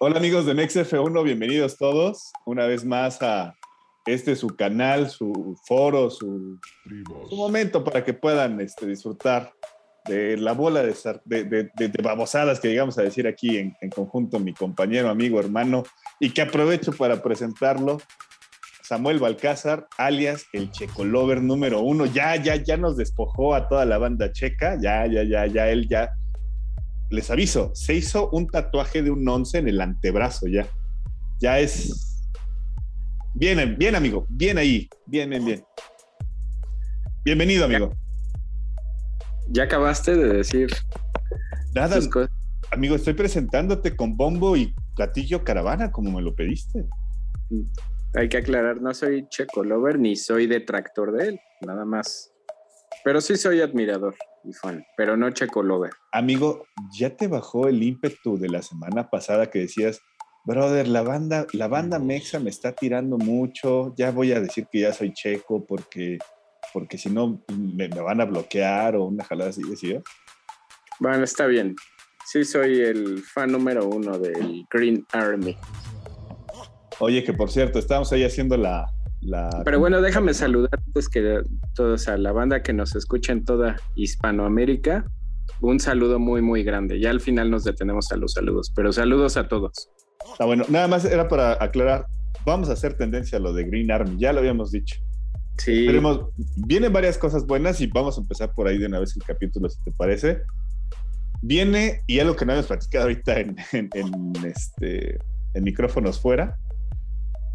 Hola amigos de NextF1, bienvenidos todos una vez más a este su canal, su foro, su, su momento para que puedan este, disfrutar de la bola de, de, de, babosadas que llegamos a decir aquí en, en, conjunto mi compañero, amigo, hermano, y que aprovecho para presentarlo, Samuel Balcázar, alias el Checo Lover número uno. Ya, ya, ya nos despojó a toda la banda checa, ya, ya, ya, ya, él ya. Les aviso, se hizo un tatuaje de un once en el antebrazo ya. Ya es... Bien, bien, amigo, bien ahí, bien, bien, bien. Bienvenido, amigo. Ya acabaste de decir. Nada, amigo, estoy presentándote con bombo y platillo caravana, como me lo pediste. Hay que aclarar, no soy Checo Lover ni soy detractor de él, nada más. Pero sí soy admirador y fan, pero no Checo Lover. Amigo, ¿ya te bajó el ímpetu de la semana pasada que decías, brother, la banda, la banda Mexa me está tirando mucho, ya voy a decir que ya soy checo porque porque si no me, van a bloquear o una jalada así, ¿sí? Bueno, está bien. Sí, soy el fan número uno del Green Army. Oye, que por cierto, estamos ahí haciendo la... la... Pero bueno, déjame saludar antes que todos a la banda que nos escucha en toda Hispanoamérica. Un saludo muy, muy grande. Ya al final nos detenemos a los saludos, pero saludos a todos. Está bueno, nada más era para aclarar, vamos a hacer tendencia a lo de Green Army, ya lo habíamos dicho. Sí. vienen varias cosas buenas y vamos a empezar por ahí de una vez el capítulo, si te parece. Viene, y algo que no hemos platicado ahorita en, este, en micrófonos fuera,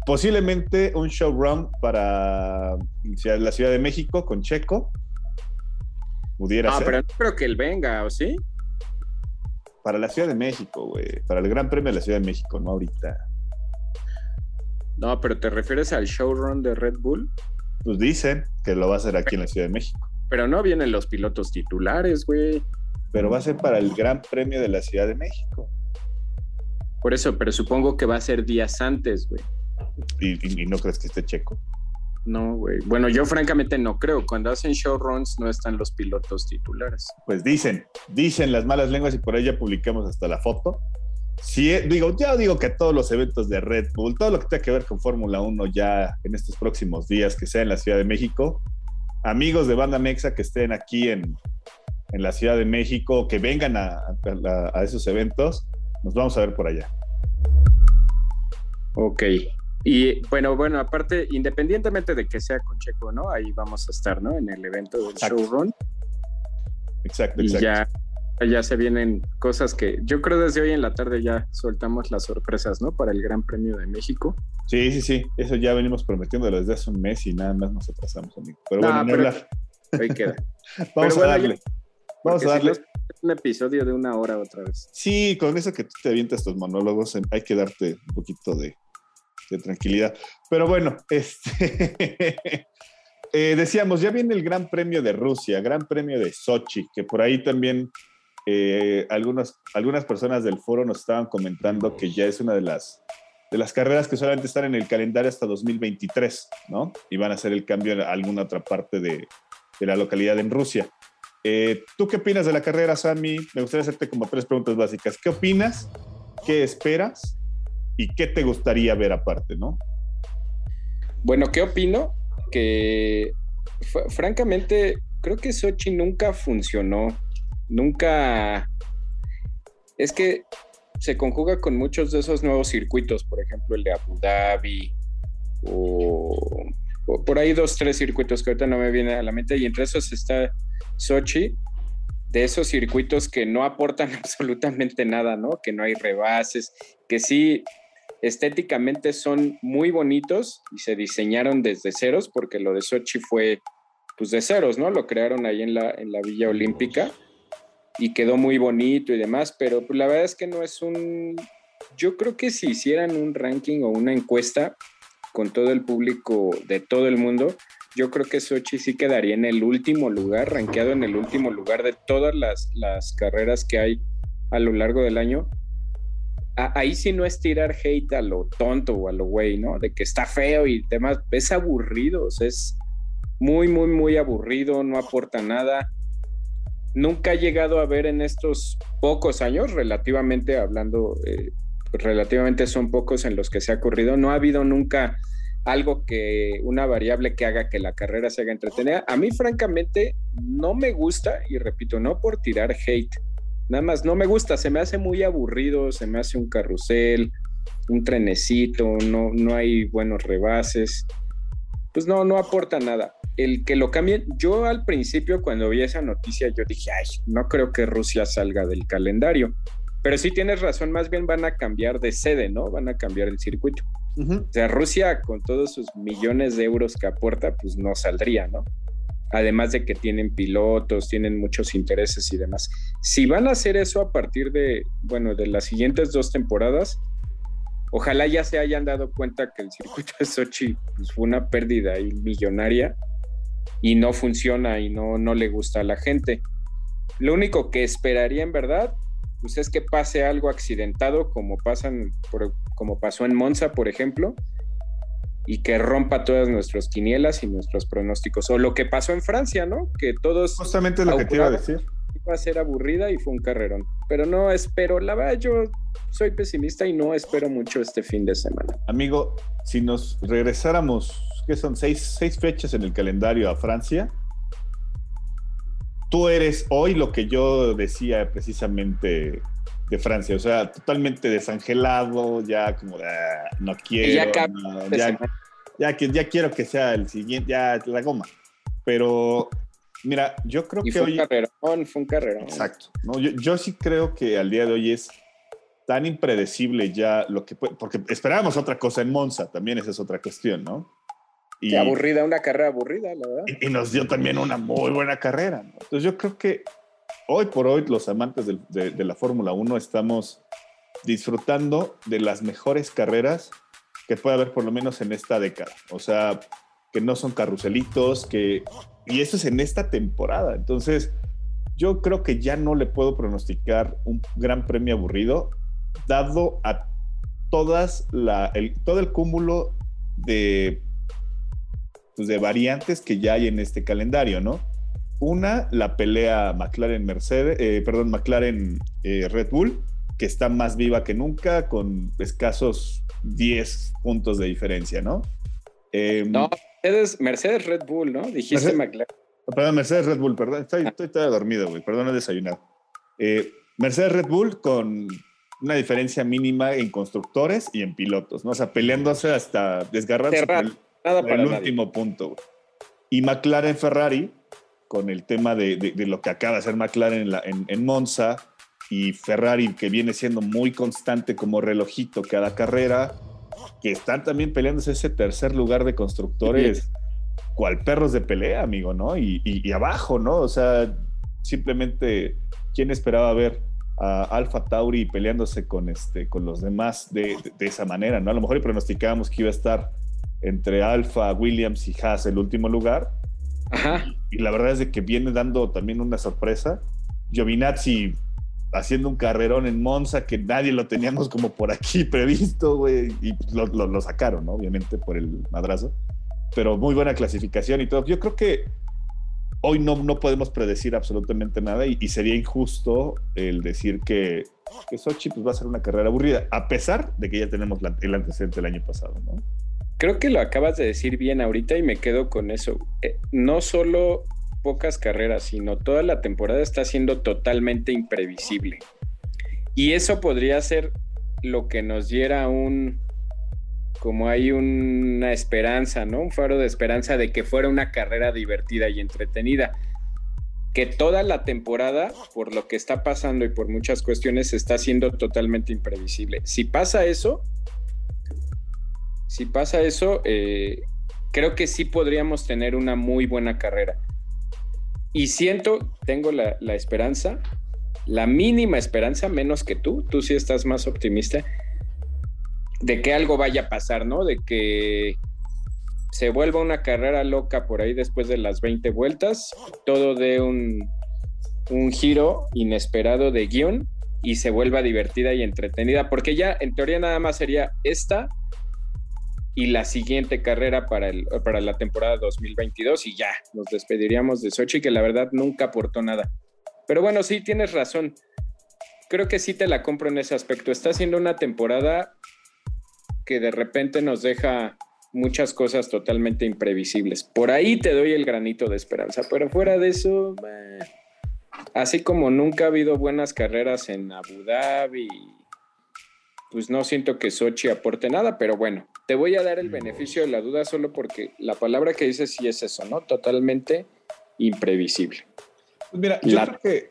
posiblemente un showrun para la Ciudad de México con Checo. Pudiera ah, pero no creo que él venga, ¿o sí? Para la Ciudad de México, güey. Para el Gran Premio de la Ciudad de México, no ahorita. No, pero ¿te refieres al showrun de Red Bull? Pues dicen que lo va a hacer aquí en la Ciudad de México. Pero no vienen los pilotos titulares, güey. Pero va a ser para el Gran Premio de la Ciudad de México. Por eso, pero supongo que va a ser días antes, güey. ¿Y, no crees que esté checo? No, güey. Bueno, yo francamente no creo. Cuando hacen showruns no están los pilotos titulares. Pues dicen, dicen las malas lenguas y por ahí ya publicamos hasta la foto Sí, digo, ya digo que todos los eventos de Red Bull, todo lo que tenga que ver con Fórmula 1 ya en estos próximos días, que sea en la Ciudad de México, amigos de Banda Mexa que estén aquí en, en la Ciudad de México, que vengan a, a, esos eventos, nos vamos a ver por allá. Ok. Y bueno, bueno, aparte, independientemente de que sea con Checo, ¿no? Ahí vamos a estar, ¿no? En el evento del showrun. Exacto, exacto. ya ya se vienen cosas que yo creo desde hoy en la tarde ya soltamos las sorpresas, ¿no? Para el Gran Premio de México. Sí, sí, sí, eso ya venimos prometiéndolo desde hace un mes y nada más nos atrasamos, amigo. Pero bueno, pero Ahí queda. Vamos a darle. Vamos a darle. un episodio de una hora otra vez. Sí, con eso que tú te avientas tus monólogos, hay que darte un poquito de, tranquilidad. Pero bueno, este. Eh, decíamos, ya viene el Gran Premio de Rusia, Gran Premio de Sochi, que por ahí también eh, algunas personas del foro nos estaban comentando que ya es una de las, de las carreras que solamente están en el calendario hasta 2023, ¿no? Y van a hacer el cambio en alguna otra parte de, de la localidad en Rusia. Eh, ¿Tú qué opinas de la carrera, Sammy? Me gustaría hacerte como tres preguntas básicas. ¿Qué opinas? ¿Qué esperas? ¿Y qué te gustaría ver aparte, no? Bueno, ¿qué opino? Que francamente creo que Sochi nunca funcionó nunca... Es que se conjuga con muchos de esos nuevos circuitos, por ejemplo el de Abu Dhabi o, por ahí dos, tres circuitos que ahorita no me vienen a la mente y entre esos está Sochi, de esos circuitos que no aportan absolutamente nada, ¿no? Que no hay rebases, que sí estéticamente son muy bonitos y se diseñaron desde ceros, porque lo de Sochi fue pues de ceros, ¿no? Lo crearon ahí en la, en la Villa Olímpica y quedó muy bonito y demás, pero pues, la verdad es que no es un... Yo creo que si hicieran un ranking o una encuesta con todo el público de todo el mundo, yo creo que Sochi sí quedaría en el último lugar, rankeado en el último lugar de todas las, las carreras que hay a lo largo del año. Ahí sí no es tirar hate a lo tonto o a lo güey, ¿no? De que está feo y demás, es aburrido, es muy, muy, muy aburrido, no aporta nada nunca he llegado a ver en estos pocos años, relativamente hablando, eh, relativamente son pocos en los que se ha corrido. No ha habido nunca algo que, una variable que haga que la carrera se haga entretenida. A mí, francamente, no me gusta, y repito, no por tirar hate, nada más no me gusta, se me hace muy aburrido, se me hace un carrusel, un trenecito, no, no hay buenos rebases, pues no, no aporta nada. El que lo cambien, yo al principio cuando vi esa noticia, yo dije, ay, no creo que Rusia salga del calendario. Pero sí tienes razón, más bien van a cambiar de sede, ¿no? Van a cambiar el circuito. O sea, Rusia con todos sus millones de euros que aporta, pues no saldría, ¿no? Además de que tienen pilotos, tienen muchos intereses y demás. Si van a hacer eso a partir de, bueno, de las siguientes dos temporadas, ojalá ya se hayan dado cuenta que el circuito de Sochi pues, fue una pérdida y millonaria y no funciona y no, no le gusta a la gente. Lo único que esperaría en verdad pues es que pase algo accidentado como pasan como pasó en Monza, por ejemplo, y que rompa todas nuestras quinielas y nuestros pronósticos. O lo que pasó en Francia, ¿no? Que todos. Justamente lo que te iba a decir. Iba a ser aburrida y fue un carrerón. Pero no espero, la verdad, yo soy pesimista y no espero mucho este fin de semana. Amigo, si nos regresáramos, que son seis, seis fechas en el calendario a Francia, tú eres hoy lo que yo decía precisamente de Francia, o sea, totalmente desangelado, ya como de, ah, no quiero, ya, ya, que, ya quiero que sea el siguiente, ya la goma. Pero mira, yo creo que fue hoy... Un carrerón, fue un carrerón. Exacto. ¿no? Yo, yo, sí creo que al día de hoy es tan impredecible ya lo que puede, porque esperábamos otra cosa en Monza, también esa es otra cuestión, ¿no? Y, aburrida, una carrera aburrida, la verdad. Y, nos dio también una muy buena carrera. Entonces yo creo que hoy por hoy los amantes de, la Fórmula 1 estamos disfrutando de las mejores carreras que puede haber por lo menos en esta década. O sea, que no son carruselitos, que... Y eso es en esta temporada. Entonces, yo creo que ya no le puedo pronosticar un gran premio aburrido, dado a todas la, el, todo el cúmulo de pues, de variantes que ya hay en este calendario, ¿no? Una, la pelea McLaren-Mercedes, eh, perdón, McLaren-Red Bull, que está más viva que nunca, con escasos 10 puntos de diferencia, ¿no? Em, no, Mercedes, Red Bull, ¿no? Dijiste McLaren. Perdón, Mercedes Red Bull, perdón, estoy, estoy dormido, güey, perdón, he desayunado. Eh, Mercedes Red Bull con una diferencia mínima en constructores y en pilotos, ¿no? O sea, peleándose hasta desgarrarse Nada para el último punto. Y McLaren Ferrari, con el tema de, lo que acaba de hacer McLaren en, en, Monza, y Ferrari que viene siendo muy constante como relojito cada carrera, que están también peleándose ese tercer lugar de constructores, cual perros de pelea, amigo, ¿no? Y, y, abajo, ¿no? O sea, simplemente, ¿quién esperaba ver a Alfa Tauri peleándose con, este, con los demás de, de, esa manera, ¿no? A lo mejor pronosticábamos que iba a estar entre Alfa, Williams y Haas el último lugar. Y, la verdad es de que viene dando también una sorpresa. Giovinazzi haciendo un carrerón en Monza que nadie lo teníamos como por aquí previsto, güey, y lo, lo, sacaron, ¿no? Obviamente por el madrazo. Pero muy buena clasificación y todo. Yo creo que hoy no, no podemos predecir absolutamente nada y, sería injusto el decir que, que Sochi pues, va a ser una carrera aburrida, a pesar de que ya tenemos el antecedente del año pasado, ¿no? Creo que lo acabas de decir bien ahorita y me quedo con eso. Eh, no solo pocas carreras, sino toda la temporada está siendo totalmente imprevisible. Y eso podría ser lo que nos diera un, como hay una esperanza, ¿no? Un faro de esperanza de que fuera una carrera divertida y entretenida. Que toda la temporada, por lo que está pasando y por muchas cuestiones, está siendo totalmente imprevisible. Si pasa eso, si pasa eso, eh, creo que sí podríamos tener una muy buena carrera. Y siento, tengo la, esperanza, la mínima esperanza, menos que tú, tú sí estás más optimista, de que algo vaya a pasar, ¿no? De que se vuelva una carrera loca por ahí después de las 20 vueltas, todo de un, un giro inesperado de guion y se vuelva divertida y entretenida, porque ya en teoría nada más sería esta y la siguiente carrera para, el, para la temporada 2022 y ya, nos despediríamos de Sochi, que la verdad nunca aportó nada. Pero bueno, sí, tienes razón. creo que sí te la compro en ese aspecto. Está haciendo una temporada que de repente nos deja muchas cosas totalmente imprevisibles. Por ahí te doy el granito de esperanza, pero fuera de eso, así como nunca ha habido buenas carreras en Abu Dhabi, pues no siento que Sochi aporte nada, pero bueno, te voy a dar el beneficio de la duda solo porque la palabra que dices sí es eso, ¿no? Totalmente imprevisible. Pues mira, yo creo que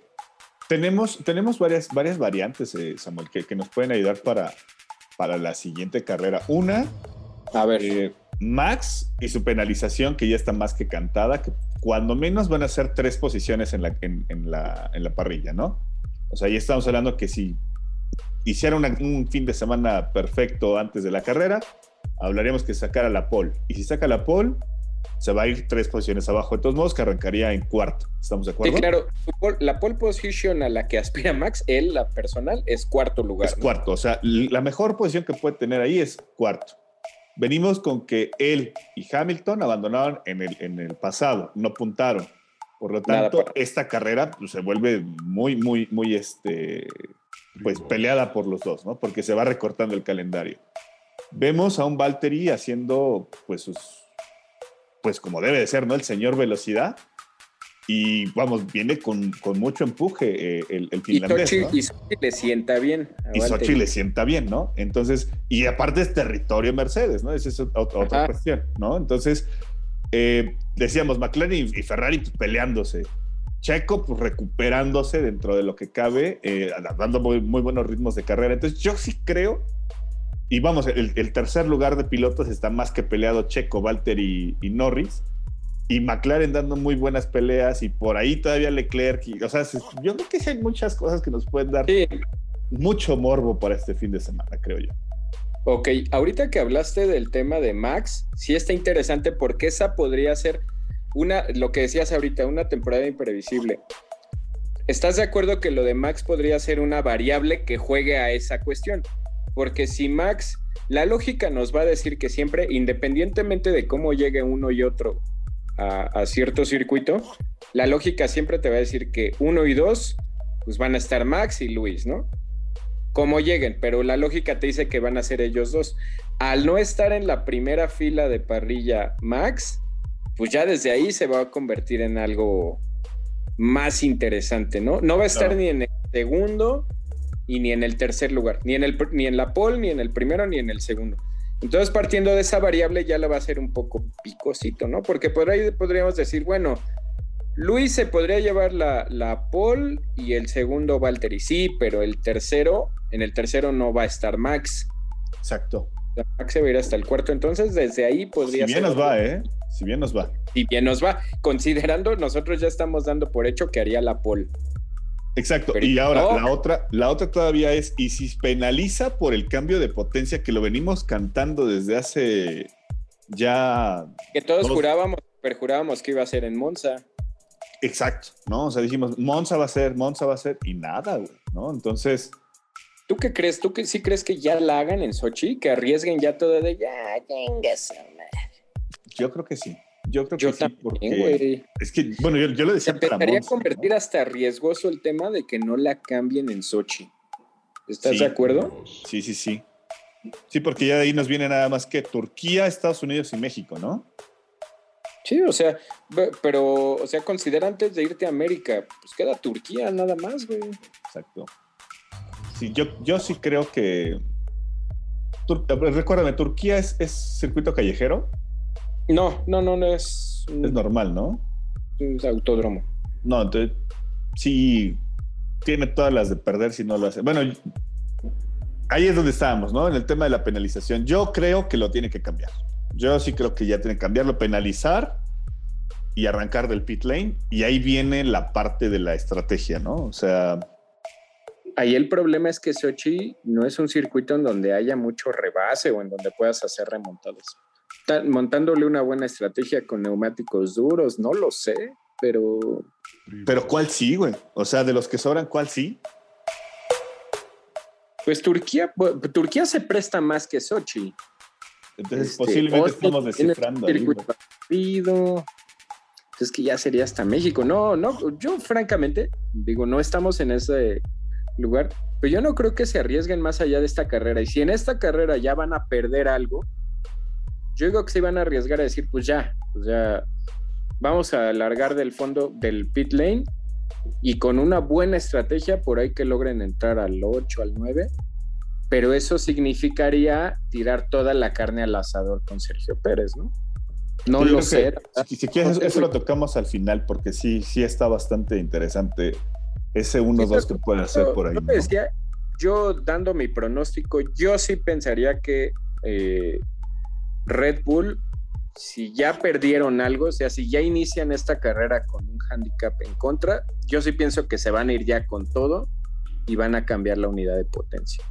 tenemos, tenemos varias, varias variantes, eh, Samuel, que, que, nos pueden ayudar para, para la siguiente carrera. Una, a ver, eh, Max y su penalización, que ya está más que cantada, que cuando menos van a ser tres posiciones en la, en, la, en la parrilla, ¿no? O sea, ahí estamos hablando que si hiciera un fin de semana perfecto antes de la carrera, hablaríamos que sacara la pole. Y si saca la pole, se va a ir tres posiciones abajo. De todos modos, que arrancaría en cuarto. ¿Estamos de acuerdo? Sí, claro. La pole position a la que aspira Max, él, la personal, es cuarto lugar. Es cuarto. O sea, la mejor posición que puede tener ahí es cuarto. Venimos con que él y Hamilton abandonaron en el, en el pasado, no puntaron. Por lo tanto, esta carrera pues, se vuelve muy, muy, muy este, pues, peleada por los dos, ¿no? Porque se va recortando el calendario. Vemos a un Valtteri haciendo, pues, sus, pues como debe de ser, ¿no? El señor velocidad. Y vamos, viene con, con mucho empuje eh, el, el, finlandés. Y Sochi, le sienta bien. Y Sochi le sienta bien, ¿no? Entonces, y aparte es territorio Mercedes, ¿no? Esa es otra, cuestión, ¿no? Entonces, eh, decíamos, McLaren y, Ferrari pues, peleándose. Checo, pues recuperándose dentro de lo que cabe, eh, dando muy, muy, buenos ritmos de carrera. Entonces, yo sí creo, y vamos, el, tercer lugar de pilotos está más que peleado Checo, Walter y, y Norris y McLaren dando muy buenas peleas y por ahí todavía Leclerc. o sea, yo creo que hay muchas cosas que nos pueden dar mucho morbo para este fin de semana, creo yo. Ok, ahorita que hablaste del tema de Max, sí está interesante porque esa podría ser una, lo que decías ahorita, una temporada imprevisible. ¿Estás de acuerdo que lo de Max podría ser una variable que juegue a esa cuestión? Porque si Max, la lógica nos va a decir que siempre, independientemente de cómo llegue uno y otro a, cierto circuito, la lógica siempre te va a decir que uno y dos, pues van a estar Max y Luis, ¿no? Como lleguen, pero la lógica te dice que van a ser ellos dos. Al no estar en la primera fila de parrilla Max, pues ya desde ahí se va a convertir en algo más interesante, ¿no? No va a estar ni en el segundo y ni en el tercer lugar, ni en, el, ni en la pole, ni en el primero, ni en el segundo. Entonces, partiendo de esa variable, ya la va a ser un poco picosito, ¿no? Porque por ahí podríamos decir, bueno, Luis se podría llevar la, la pole y el segundo Valtteri, sí, pero el tercero, en el tercero no va a estar Max. Exacto. Max se va a ir hasta el cuarto, entonces desde ahí podría Si bien nos va, ¿eh? Si bien nos va. Si bien nos va, considerando nosotros ya estamos dando por hecho que haría la pole. Exacto. y ahora la otra, la otra todavía es, y si penaliza por el cambio de potencia que lo venimos cantando desde hace ya. Que todos jurábamos, perjurábamos que iba a ser en Monza. Exacto, ¿no? O sea, dijimos, Monza va a ser, Monza va a ser, y nada, ¿no? Entonces. ¿Tú qué crees? ¿Tú que sí crees que ya la hagan en Sochi? Que arriesguen ya todo de ya, Yo creo que sí. Yo creo que sí, porque es que, bueno, yo, yo lo decía. Se empezaría a convertir hasta riesgoso el tema de que no la cambien en Sochi. ¿Estás de acuerdo? Sí, sí, sí. Sí, porque ya de ahí nos viene nada más que Turquía, Estados Unidos y México, ¿no? Sí, o sea, pero, o sea, considera antes de irte a América, pues queda Turquía nada más, güey. Exacto. Sí, yo, yo sí creo que. recuérdame, ¿Turquía es, es circuito callejero? No, no, no, no es. Es normal, ¿no? Es autódromo. No, entonces sí tiene todas las de perder si no lo hace. Bueno, ahí es donde estábamos, ¿no? En el tema de la penalización. Yo creo que lo tiene que cambiar. Yo sí creo que ya tiene que cambiarlo, penalizar y arrancar del pit lane. Y ahí viene la parte de la estrategia, ¿no? O sea. Ahí el problema es que Sochi no es un circuito en donde haya mucho rebase o en donde puedas hacer remontadas montándole una buena estrategia con neumáticos duros, no lo sé, pero... Pero ¿cuál sí, güey? O sea, de los que sobran, ¿cuál sí? Pues Turquía, Turquía se presta más que Sochi. Entonces este, posiblemente estamos descifrando. Ahí, es que ya sería hasta México. No, no, yo francamente digo, no estamos en ese lugar, pero yo no creo que se arriesguen más allá de esta carrera. Y si en esta carrera ya van a perder algo, yo digo que se van a arriesgar a decir, pues ya, pues ya, vamos a alargar del fondo del pit lane y con una buena estrategia por ahí que logren entrar al 8, al 9, pero eso significaría tirar toda la carne al asador con Sergio Pérez, ¿no? No lo sé. Si, quieres, eso lo tocamos al final porque sí, sí está bastante interesante ese 1-2 que puede hacer por ahí. yo dando mi pronóstico, yo sí pensaría que eh, Red Bull si ya perdieron algo, o sea, si ya inician esta carrera con un handicap en contra, yo sí pienso que se van a ir ya con todo y van a cambiar la unidad de potencia.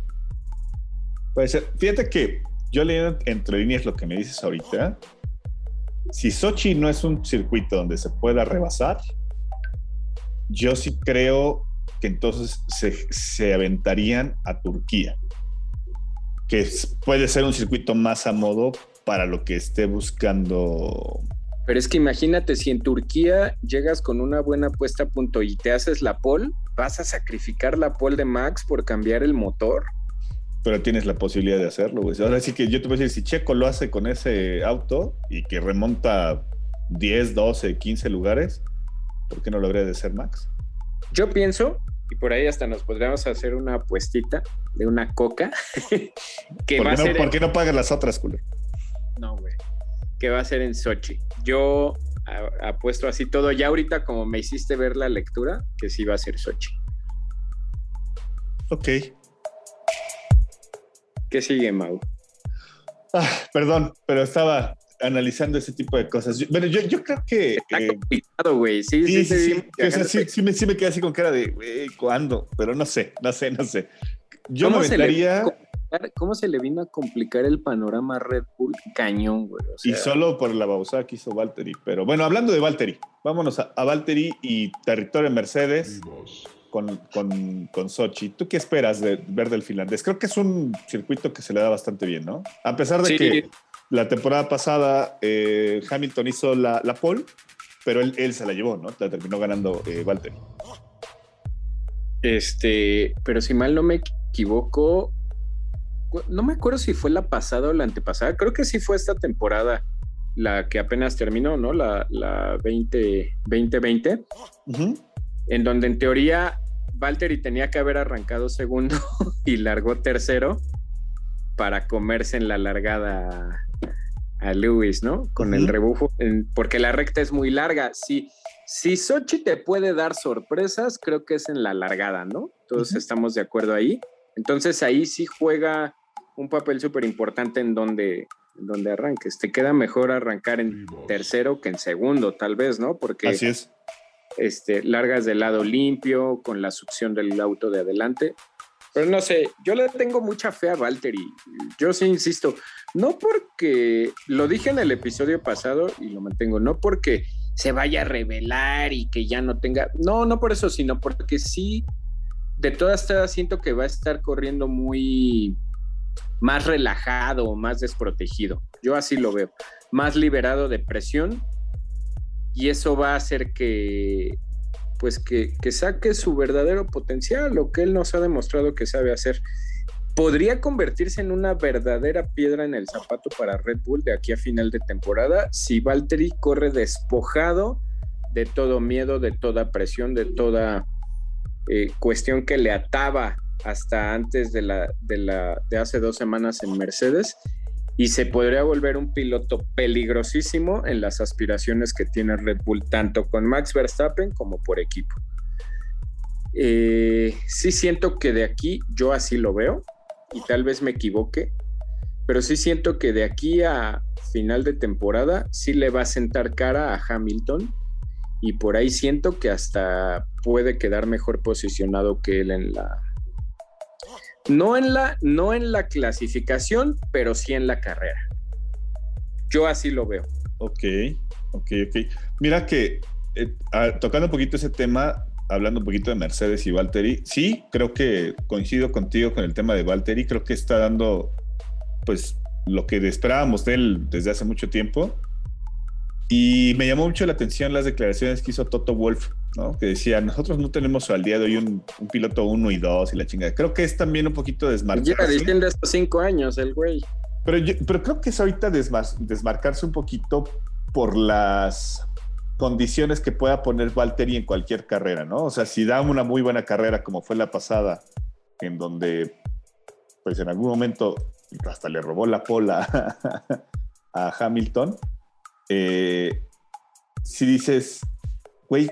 Pues fíjate que yo leyendo entre líneas lo que me dices ahorita. Si Sochi no es un circuito donde se pueda rebasar, yo sí creo que entonces se, se aventarían a Turquía, que puede ser un circuito más a modo para lo que esté buscando. Pero es que imagínate, si en Turquía llegas con una buena puesta a punto y te haces la pole, ¿vas a sacrificar la pole de Max por cambiar el motor? Pero tienes la posibilidad de hacerlo, güey. Ahora sí que yo te voy a decir, si Checo lo hace con ese auto y que remonta 10, 12, 15 lugares, ¿por qué no lo habría de ser Max? Yo pienso, y por ahí hasta nos podríamos hacer una apuestita de una coca. que ¿Por, qué no, ¿Por qué no pagas las otras, culo? No, güey. Que va a ser en Sochi. Yo apuesto así todo. Ya ahorita, como me hiciste ver la lectura, que sí va a ser Sochi. Ok. ¿Qué sigue, Mau? Ah, perdón, pero estaba analizando ese tipo de cosas. bueno, yo, creo que. Está eh, complicado, güey. Sí, sí, sí. Sí, sí, me, sí, me, quedé así con cara de, güey, ¿cuándo? Pero no sé, no sé, no sé. Yo me aventaría cómo se le vino a complicar el panorama Red Bull cañón, güey. y solo por la babosa que hizo Valtteri. Pero bueno, hablando de Valtteri, vámonos a, a Valtteri y territorio Mercedes con, con, con, Sochi. ¿Tú qué esperas de ver del finlandés? Creo que es un circuito que se le da bastante bien, ¿no? A pesar de que la temporada pasada eh, Hamilton hizo la, la pole, pero él, él, se la llevó, ¿no? La terminó ganando eh, Valtteri. Este, pero si mal no me equivoco, no me acuerdo si fue la pasada o la antepasada, creo que sí fue esta temporada la que apenas terminó, ¿no? La, la 20, 2020, en donde en teoría Valtteri tenía que haber arrancado segundo y largó tercero para comerse en la largada a Lewis, ¿no? Con el rebufo, porque la recta es muy larga. Si, si Sochi te puede dar sorpresas, creo que es en la largada, ¿no? Todos estamos de acuerdo ahí. Entonces ahí sí juega un papel súper importante en donde, donde arranques. Te queda mejor arrancar en tercero que en segundo, tal vez, ¿no? Porque Así es. Este, largas del lado limpio, con la succión del auto de adelante. Pero no sé, yo le tengo mucha fe a Valtteri. Yo sí insisto, no porque, lo dije en el episodio pasado y lo mantengo, no porque se vaya a revelar y que ya no tenga, no, no por eso, sino porque sí, de todas estas siento que va a estar corriendo muy, más relajado, más desprotegido. Yo así lo veo, más liberado de presión y eso va a hacer que pues que, saque su verdadero potencial, lo que él nos ha demostrado que sabe hacer. Podría convertirse en una verdadera piedra en el zapato para Red Bull de aquí a final de temporada si Valtteri corre despojado de todo miedo, de toda presión, de toda eh, cuestión que le ataba hasta antes de, la, de, hace dos semanas en Mercedes y se podría volver un piloto peligrosísimo en las aspiraciones que tiene Red Bull, tanto con Max Verstappen como por equipo. Eh, sí siento que de aquí, yo así lo veo, y tal vez me equivoque, pero sí siento que de aquí a final de temporada sí le va a sentar cara a Hamilton y por ahí siento que hasta puede quedar mejor posicionado que él en la, no en la, no en la clasificación, pero sí en la carrera. Yo así lo veo. Ok, ok, ok. Mira que eh, tocando un poquito ese tema, hablando un poquito de Mercedes y Valtteri, sí, creo que coincido contigo con el tema de Valtteri, creo que está dando pues lo que esperábamos de él desde hace mucho tiempo. Y me llamó mucho la atención las declaraciones que hizo Toto Wolf, ¿no? que decía, nosotros no tenemos al día de hoy un, piloto uno y dos y la chingada. Creo que es también un poquito desmarcarse. Ya diciendo estos cinco años el güey. Pero, pero creo que es ahorita desmarcarse un poquito por las condiciones que pueda poner Valtteri en cualquier carrera, ¿no? O sea, si da una muy buena carrera como fue la pasada, en donde pues en algún momento hasta le robó la pola a Hamilton, eh, si dices, güey,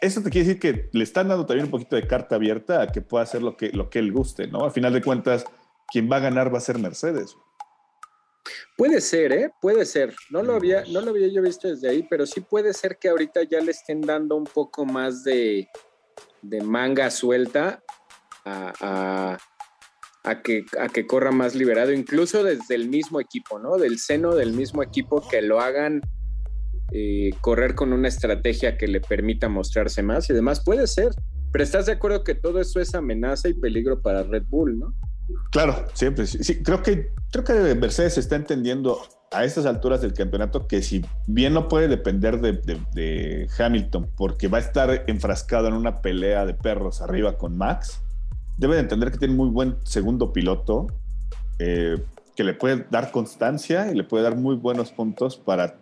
eso te quiere decir que le están dando también un poquito de carta abierta a que pueda hacer lo que, lo que él guste, ¿no? Al final de cuentas, quien va a ganar va a ser Mercedes. Puede ser, ¿eh? Puede ser. No lo había, no lo había yo visto desde ahí, pero sí puede ser que ahorita ya le estén dando un poco más de, de manga suelta a, a, que, a que corra más liberado, incluso desde el mismo equipo, ¿no? Del seno del mismo equipo que lo hagan eh, correr con una estrategia que le permita mostrarse más y demás. Puede ser, pero estás de acuerdo que todo eso es amenaza y peligro para Red Bull, ¿no? Claro, siempre. Sí, creo que creo que Mercedes está entendiendo a estas alturas del campeonato que si bien no puede depender de, Hamilton porque va a estar enfrascado en una pelea de perros arriba con Max, debe de entender que tiene muy buen segundo piloto eh, que le puede dar constancia y le puede dar muy buenos puntos para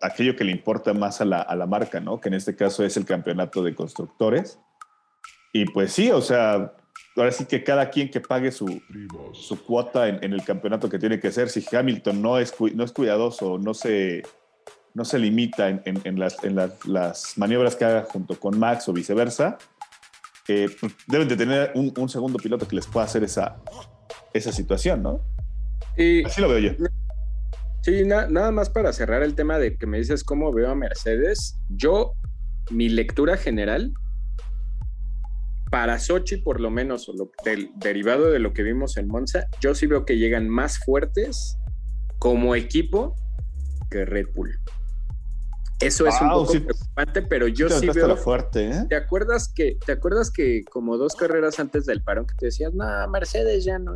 aquello que le importa más a la, a la marca, ¿no? Que en este caso es el campeonato de constructores. Y pues sí, o sea, ahora sí que cada quien que pague su, su cuota en, el campeonato que tiene que ser. Si Hamilton no es, no es cuidadoso, no se, no se limita en, en las, maniobras que haga junto con Max o viceversa, eh, deben de tener un, un, segundo piloto que les pueda hacer esa, esa situación, ¿no? Y, Así lo veo yo. Sí, nada más para cerrar el tema de que me dices cómo veo a Mercedes. Yo, mi lectura general para Sochi, por lo menos, o lo, del, derivado de lo que vimos en Monza, yo sí veo que llegan más fuertes como equipo que Red Bull. Eso es un poco preocupante, pero yo sí veo. Fuerte, ¿eh? ¿Te acuerdas que, te acuerdas que como dos carreras antes del parón que te decías, no, Mercedes ya no,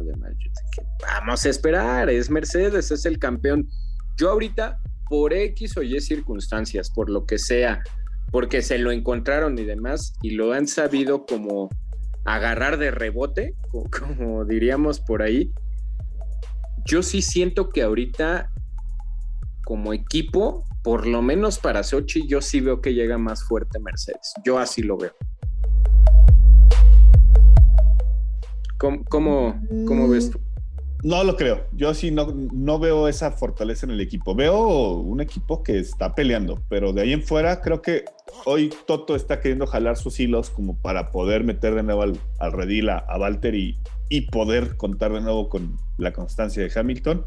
vamos a esperar, es Mercedes, es el campeón. Yo ahorita, por X o Y circunstancias, por lo que sea, porque se lo encontraron y demás, y lo han sabido como agarrar de rebote, como, diríamos por ahí. Yo sí siento que ahorita, como equipo, por lo menos para Sochi, yo sí veo que llega más fuerte Mercedes. Yo así lo veo. ¿Cómo, cómo, ves tú? No lo creo. Yo sí no, no veo esa fortaleza en el equipo. Veo un equipo que está peleando, pero de ahí en fuera creo que hoy Toto está queriendo jalar sus hilos como para poder meter de nuevo al, al redil a, Walter y, poder contar de nuevo con la constancia de Hamilton.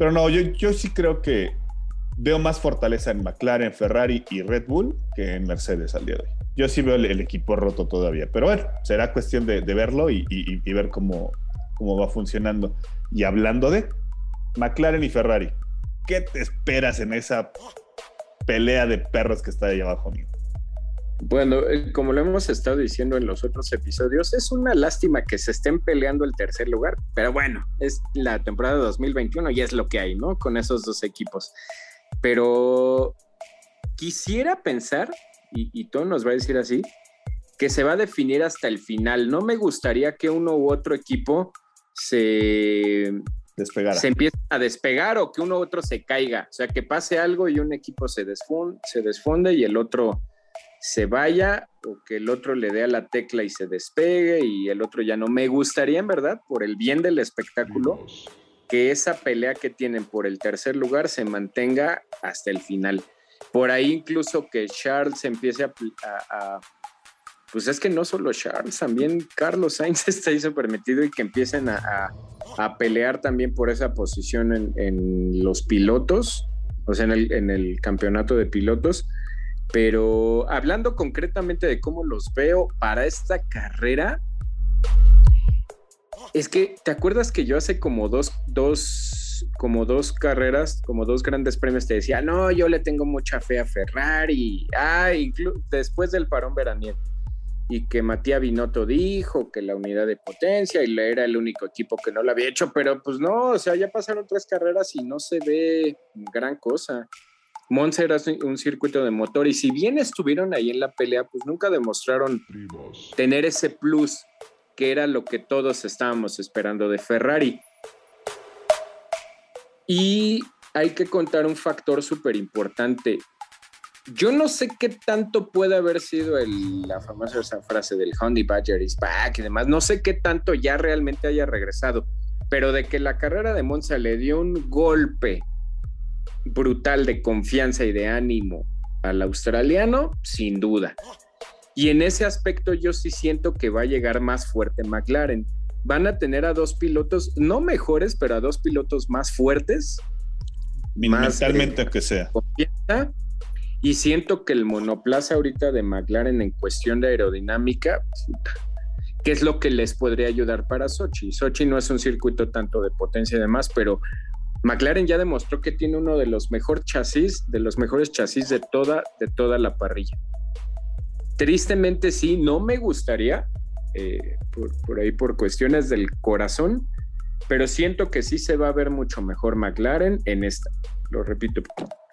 Pero no, yo, yo sí creo que veo más fortaleza en McLaren, Ferrari y Red Bull que en Mercedes al día de hoy. Yo sí veo el, equipo roto todavía, pero bueno, será cuestión de, verlo y, y ver cómo, cómo va funcionando. Y hablando de McLaren y Ferrari, ¿qué te esperas en esa pelea de perros que está ahí abajo, amigo? Bueno, eh, como lo hemos estado diciendo en los otros episodios, es una lástima que se estén peleando el tercer lugar, pero bueno, es la temporada 2021 y es lo que hay, ¿no? Con esos dos equipos. Pero quisiera pensar, y, y todo nos va a decir así, que se va a definir hasta el final. No me gustaría que uno u otro equipo se, se empieza a despegar o que uno u otro se caiga. O sea, que pase algo y un equipo se desfunde, se desfunde y el otro se vaya o que el otro le dé a la tecla y se despegue y el otro ya no. Me gustaría, en verdad, por el bien del espectáculo, que esa pelea que tienen por el tercer lugar se mantenga hasta el final. Por ahí incluso que Charles empiece a pues es que no solo Charles, también Carlos Sainz está ahí permitido y que empiecen a, pelear también por esa posición en, los pilotos, o sea, en el, en el campeonato de pilotos. Pero hablando concretamente de cómo los veo para esta carrera, es que, ¿te acuerdas que yo hace como dos, dos, como dos carreras, como dos grandes premios te decía, no, yo le tengo mucha fe a Ferrari, ah, después del parón veraniego y que Matías Binotto dijo que la unidad de potencia y era el único equipo que no lo había hecho, pero pues no, o sea, ya pasaron tres carreras y no se ve gran cosa. Monza era un circuito de motor y si bien estuvieron ahí en la pelea, pues nunca demostraron tener ese plus que era lo que todos estábamos esperando de Ferrari. Y hay que contar un factor súper importante. Yo no sé qué tanto puede haber sido la famosa esa frase del Honey Badger is back y demás. No sé qué tanto ya realmente haya regresado, pero de que la carrera de Monza le dio un golpe brutal de confianza y de ánimo al australiano, sin duda. Y en ese aspecto yo sí siento que va a llegar más fuerte McLaren. Van a tener a dos pilotos, no mejores, pero a dos pilotos más fuertes. Mentalmente que sea. y siento que el monoplaza ahorita de McLaren en cuestión de aerodinámica, ¿qué es lo que les podría ayudar para Sochi? Sochi no es un circuito tanto de potencia y demás, pero McLaren ya demostró que tiene uno de los mejores chasis, de los mejores chasis de toda, de toda la parrilla. Tristemente sí, no me gustaría, eh, por, ahí por cuestiones del corazón, pero siento que sí se va a ver mucho mejor McLaren en esta. Lo repito,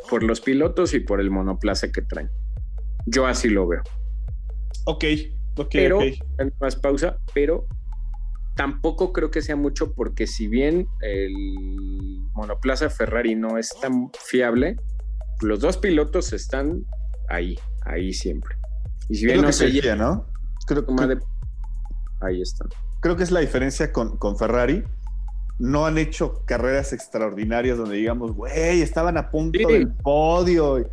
por los pilotos y por el monoplaza que traen. Yo así lo veo. Ok, ok. Pero, más pausa, pero tampoco creo que sea mucho porque si bien el monoplaza Ferrari no es tan fiable, los dos pilotos están ahí, ahí siempre. Y si bien no se ¿no? Creo que ahí están. Creo que es la diferencia con, Ferrari. No han hecho carreras extraordinarias donde digamos, güey, estaban a punto del podio.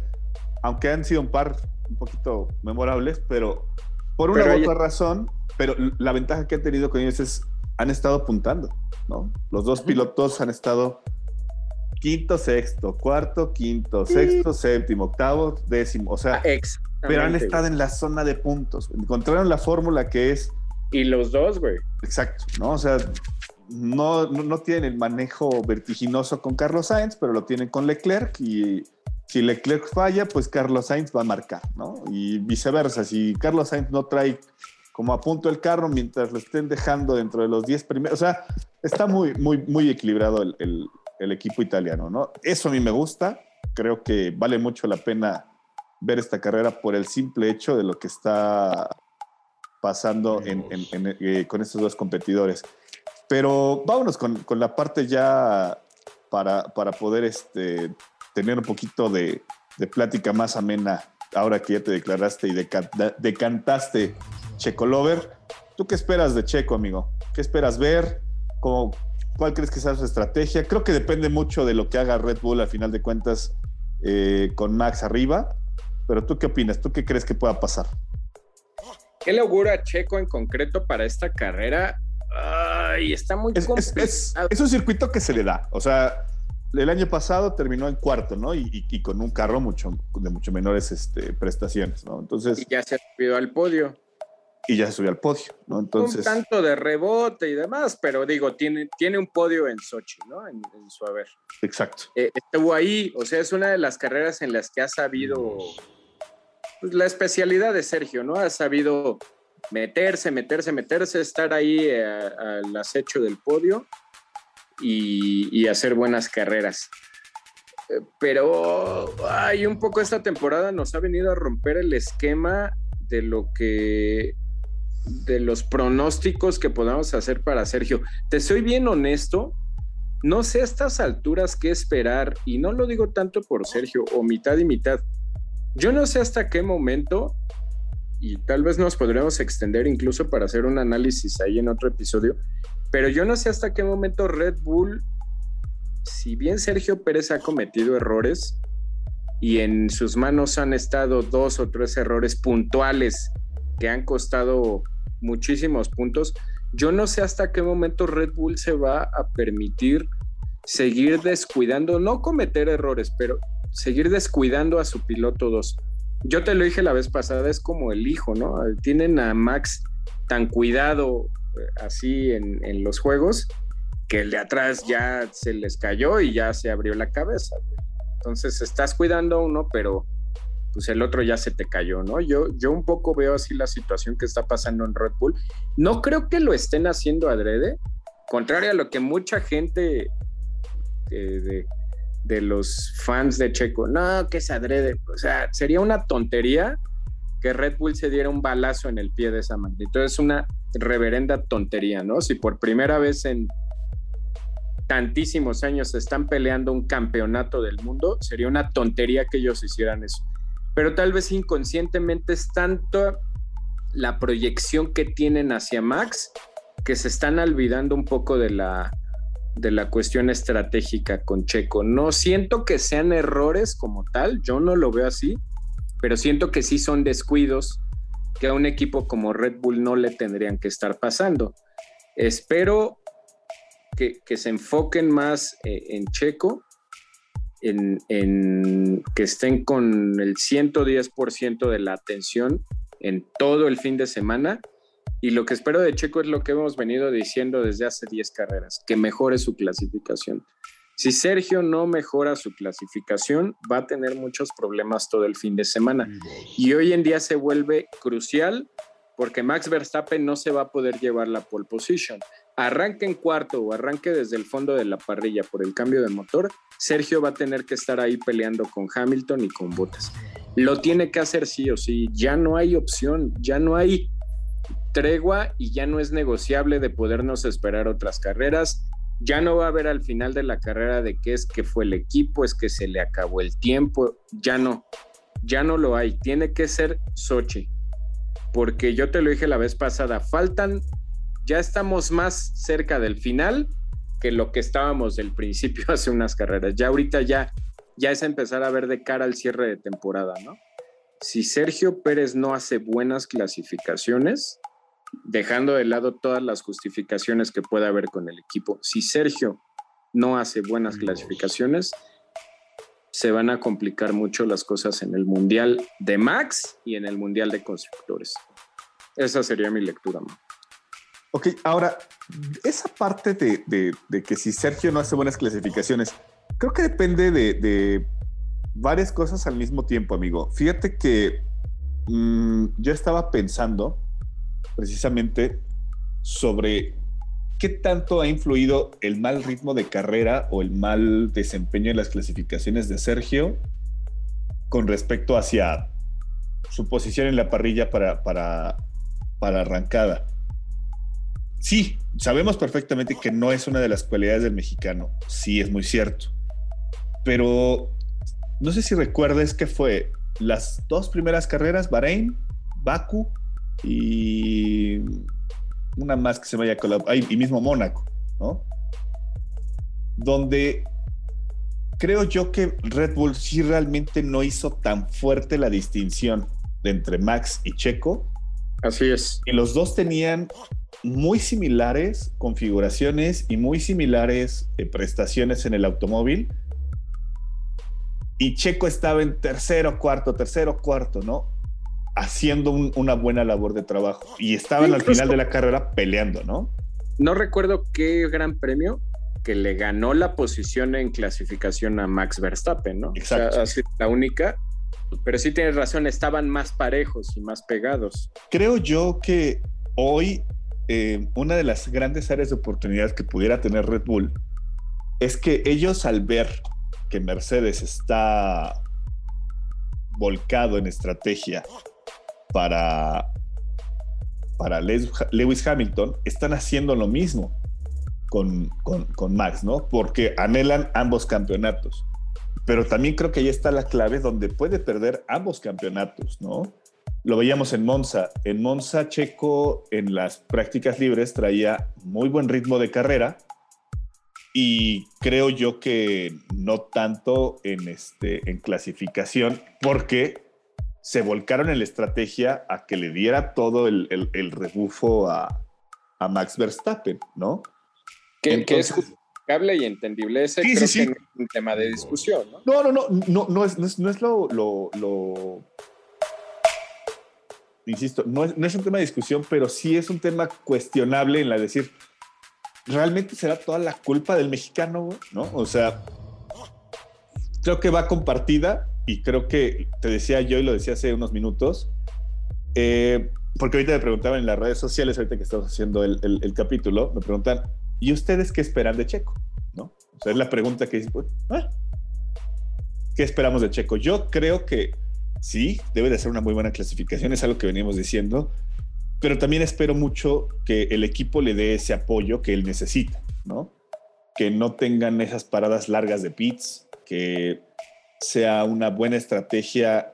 Aunque han sido un par un poquito memorables, pero por una u otra razón, pero la ventaja que han tenido con ellos es han estado apuntando, ¿no? Los dos pilotos han estado quinto, sexto, cuarto, quinto, sexto, séptimo, octavo, décimo, o sea, pero han estado en la zona de puntos, encontraron la fórmula que es... Y los dos, güey. Exacto, ¿no? O sea, no, no, tienen el manejo vertiginoso con Carlos Sainz, pero lo tienen con Leclerc y si Leclerc falla, pues Carlos Sainz va a marcar, ¿no? Y viceversa, si Carlos Sainz no trae como a punto el carro mientras lo estén dejando dentro de los 10 primeros. O sea, está muy, muy, muy equilibrado el, equipo italiano, ¿no? Eso a mí me gusta. Creo que vale mucho la pena ver esta carrera por el simple hecho de lo que está pasando eh, con estos dos competidores. Pero vámonos con, la parte ya para, para poder este, tener un poquito de, de, plática más amena ahora que ya te declaraste y decantaste Checo Lover. ¿Tú qué esperas de Checo, amigo? ¿Qué esperas ver? ¿Cómo, ¿Cuál crees que sea su estrategia? Creo que depende mucho de lo que haga Red Bull al final de cuentas eh, con Max arriba. Pero tú qué opinas? ¿Tú qué crees que pueda pasar? ¿Qué le augura Checo en concreto para esta carrera? Ay, está muy es, es, un circuito que se le da. O sea, el año pasado terminó en cuarto, ¿no? Y, con un carro mucho, de mucho menores este, prestaciones, ¿no? Entonces. Y ya se ha subido al podio y ya se subió al podio, ¿no? Entonces... Un tanto de rebote y demás, pero digo, tiene, tiene un podio en Sochi, ¿no? En, su haber. Exacto. Eh, estuvo ahí, o sea, es una de las carreras en las que ha sabido, pues, la especialidad de Sergio, ¿no? Ha sabido meterse, meterse, meterse, estar ahí eh, al acecho del podio y, hacer buenas carreras. Eh, pero hay un poco esta temporada nos ha venido a romper el esquema de lo que de los pronósticos que podamos hacer para Sergio. Te soy bien honesto, no sé a estas alturas qué esperar, y no lo digo tanto por Sergio, o mitad y mitad. Yo no sé hasta qué momento, y tal vez nos podríamos extender incluso para hacer un análisis ahí en otro episodio, pero yo no sé hasta qué momento Red Bull, si bien Sergio Pérez ha cometido errores, y en sus manos han estado dos o tres errores puntuales que han costado muchísimos puntos. Yo no sé hasta qué momento Red Bull se va a permitir seguir descuidando, no cometer errores, pero seguir descuidando a su piloto 2. Yo te lo dije la vez pasada, es como el hijo, ¿no? Tienen a Max tan cuidado eh, así en, los juegos que el de atrás ya se les cayó y ya se abrió la cabeza. Entonces estás cuidando a uno, pero pues el otro ya se te cayó, ¿no? Yo, yo un poco veo así la situación que está pasando en Red Bull. No creo que lo estén haciendo adrede, contrario a lo que mucha gente de, de los fans de Checo, no, que es adrede, o sea, sería una tontería que Red Bull se diera un balazo en el pie de esa magnitud. Es una reverenda tontería, ¿no? Si por primera vez en tantísimos años están peleando un campeonato del mundo, sería una tontería que ellos hicieran eso. Pero tal vez inconscientemente es tanto la proyección que tienen hacia Max que se están olvidando un poco de la, de la cuestión estratégica con Checo. No siento que sean errores como tal, yo no lo veo así, pero siento que sí son descuidos que a un equipo como Red Bull no le tendrían que estar pasando. Espero que, se enfoquen más eh, en Checo, en, que estén con el 110% de la atención en todo el fin de semana. Y lo que espero de Checo es lo que hemos venido diciendo desde hace 10 carreras, que mejore su clasificación. Si Sergio no mejora su clasificación, va a tener muchos problemas todo el fin de semana. Y hoy en día se vuelve crucial porque Max Verstappen no se va a poder llevar la pole position. Arranque en cuarto o arranque desde el fondo de la parrilla por el cambio de motor, Sergio va a tener que estar ahí peleando con Hamilton y con Bottas. Lo tiene que hacer sí o sí, ya no hay opción, ya no hay tregua y ya no es negociable de podernos esperar otras carreras. Ya no va a haber al final de la carrera de qué es que fue el equipo, es que se le acabó el tiempo, ya no, ya no lo hay, tiene que ser Sochi, porque yo te lo dije la vez pasada, faltan, ya estamos más cerca del final que lo que estábamos del principio hace unas carreras, ya ahorita ya, ya es empezar a ver de cara al cierre de temporada, ¿no? Si Sergio Pérez no hace buenas clasificaciones, dejando de lado todas las justificaciones que pueda haber con el equipo. Si Sergio no hace buenas clasificaciones, se van a complicar mucho las cosas en el Mundial de Max y en el Mundial de Constructores. Esa sería mi lectura. Ok, ahora, esa parte de, que si Sergio no hace buenas clasificaciones, creo que depende de, varias cosas al mismo tiempo, amigo. Fíjate que mm, yo estaba pensando precisamente sobre qué tanto ha influido el mal ritmo de carrera o el mal desempeño en las clasificaciones de Sergio con respecto hacia su posición en la parrilla para, para, para arrancada. Sí, sabemos perfectamente que no es una de las cualidades del mexicano, sí es muy cierto, pero no sé si recuerdes que fue las dos primeras carreras, Bahrein, Baku y una más que se vaya a y mismo Mónaco, ¿no? Donde creo yo que Red Bull sí realmente no hizo tan fuerte la distinción entre Max y Checo. Así es. Y los dos tenían muy similares configuraciones y muy similares eh, prestaciones en el automóvil. Y Checo estaba en tercero, cuarto, tercero, cuarto, ¿no? haciendo una buena labor de trabajo y estaban al final de la carrera peleando, ¿no? No recuerdo qué gran premio que le ganó la posición en clasificación a Max Verstappen, ¿no? Exacto. la única, pero sí tienes razón, estaban más parejos y más pegados. Creo yo que hoy eh, una de las grandes áreas de oportunidad que pudiera tener Red Bull es que ellos al ver que Mercedes está volcado en estrategia para, para Lewis Hamilton están haciendo lo mismo con, con, Max, ¿no? Porque anhelan ambos campeonatos. Pero también creo que ahí está la clave donde puede perder ambos campeonatos, ¿no? Lo veíamos en Monza. En Monza, Checo en las prácticas libres traía muy buen ritmo de carrera y creo yo que no tanto en, este, en clasificación, porque se volcaron en la estrategia a que le diera todo el, el, rebufo a, a, Max Verstappen, ¿no? Que, es justificable y entendible. Ese creo que es un tema de discusión, ¿no? No, no, no, no, no es, no es, lo, lo, Insisto, no es, no es un tema de discusión, pero sí es un tema cuestionable en la de decir, ¿realmente será toda la culpa del mexicano, no? O sea, creo que va compartida y creo que te decía yo y lo decía hace unos minutos, eh, porque ahorita me preguntaban en las redes sociales, ahorita que estamos haciendo el, el, capítulo, me preguntan, ¿y ustedes qué esperan de Checo? ¿No? O sea, es la pregunta que dice, pues, ah, ¿qué esperamos de Checo? Yo creo que sí, debe de ser una muy buena clasificación, es algo que veníamos diciendo, pero también espero mucho que el equipo le dé ese apoyo que él necesita, ¿no? Que no tengan esas paradas largas de pits, que sea una buena estrategia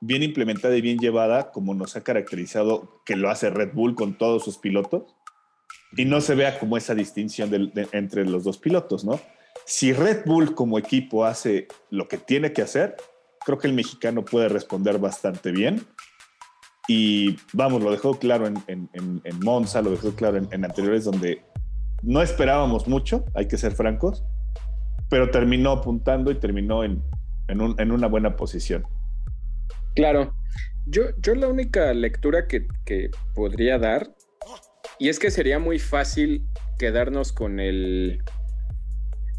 bien implementada y bien llevada, como nos ha caracterizado que lo hace Red Bull con todos sus pilotos, y no se vea como esa distinción entre los dos pilotos, ¿no? Si Red Bull como equipo hace lo que tiene que hacer, creo que el mexicano puede responder bastante bien. Y vamos, lo dejó claro en, Monza, lo dejó claro en, anteriores donde no esperábamos mucho, hay que ser francos, pero terminó apuntando y terminó en, en una buena posición. Claro. Yo, yo la única lectura que, podría dar, y es que sería muy fácil quedarnos con el,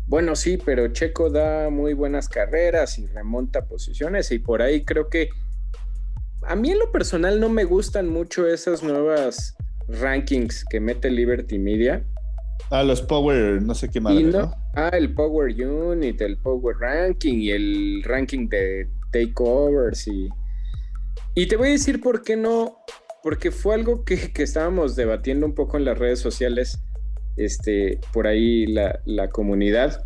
bueno, sí, pero Checo da muy buenas carreras y remonta posiciones y por ahí creo que a mí en lo personal no me gustan mucho esas nuevas rankings que mete Liberty Media. Ah, los Power, no sé qué más. Ah, el Power Unit, el Power Ranking y el ranking de takeovers y y te voy a decir por qué no, porque fue algo que, estábamos debatiendo un poco en las redes sociales, este, por ahí la, comunidad,